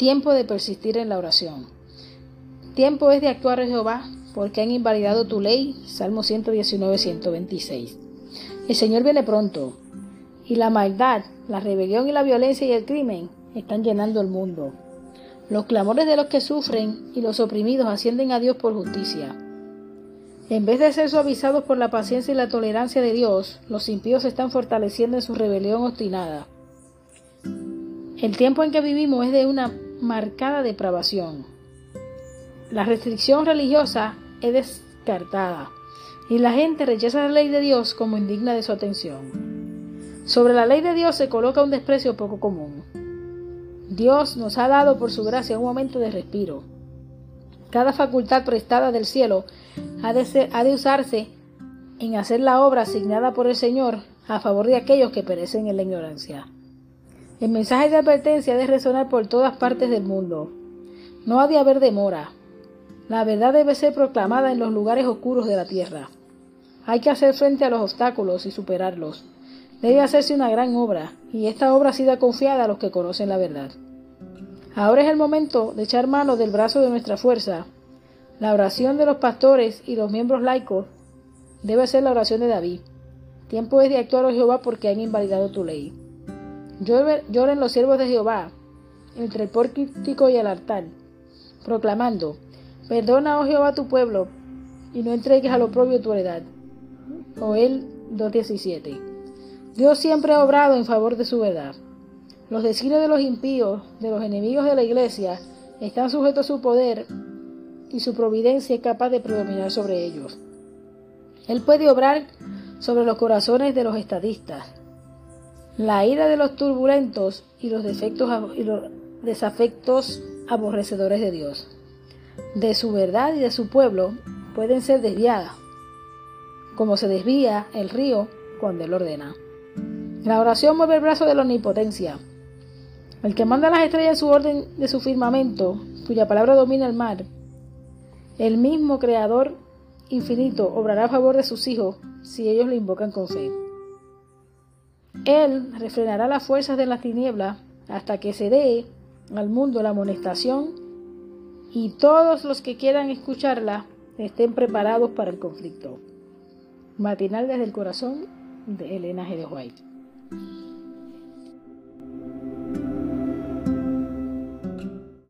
Tiempo de persistir en la oración. Tiempo es de actuar, Jehová, porque han invalidado tu ley. Salmo 119, 126. El Señor viene pronto, y la maldad, la rebelión y la violencia y el crimen están llenando el mundo. Los clamores de los que sufren y los oprimidos ascienden a Dios por justicia. En vez de ser suavizados por la paciencia y la tolerancia de Dios, los impíos se están fortaleciendo en su rebelión obstinada. El tiempo en que vivimos es de una marcada depravación. La restricción religiosa es descartada y la gente rechaza la ley de Dios como indigna de su atención. Sobre la ley de Dios se coloca un desprecio poco común. Dios nos ha dado por su gracia un momento de respiro. Cada facultad prestada del cielo ha de, ha de usarse en hacer la obra asignada por el Señor a favor de aquellos que perecen en la ignorancia. El mensaje de advertencia debe resonar por todas partes del mundo. No ha de haber demora. La verdad debe ser proclamada en los lugares oscuros de la tierra. Hay que hacer frente a los obstáculos y superarlos. Debe hacerse una gran obra, y esta obra ha sido confiada a los que conocen la verdad. Ahora es el momento de echar mano del brazo de nuestra fuerza. La oración de los pastores y los miembros laicos debe ser la oración de David. Tiempo es de actuar, oh Jehová, porque han invalidado tu ley. Lloren los siervos de Jehová entre el pórtico y el altar, proclamando, Perdona, oh Jehová, tu pueblo, y no entregues a lo propio tu heredad. Joel 2.17. Dios siempre ha obrado en favor de su verdad. Los designios de los impíos, de los enemigos de la iglesia, están sujetos a su poder y su providencia es capaz de predominar sobre ellos. Él puede obrar sobre los corazones de los estadistas, la ira de los turbulentos y los defectos y los desafectos aborrecedores de Dios, de su verdad y de su pueblo, pueden ser desviadas, como se desvía el río cuando él ordena. La oración mueve el brazo de la omnipotencia. El que manda las estrellas en su orden de su firmamento, cuya palabra domina el mar, el mismo Creador infinito obrará a favor de sus hijos si ellos lo invocan con fe. Él refrenará las fuerzas de las tinieblas hasta que se dé al mundo la amonestación y todos los que quieran escucharla estén preparados para el conflicto. Matinal desde el corazón de Elena de White.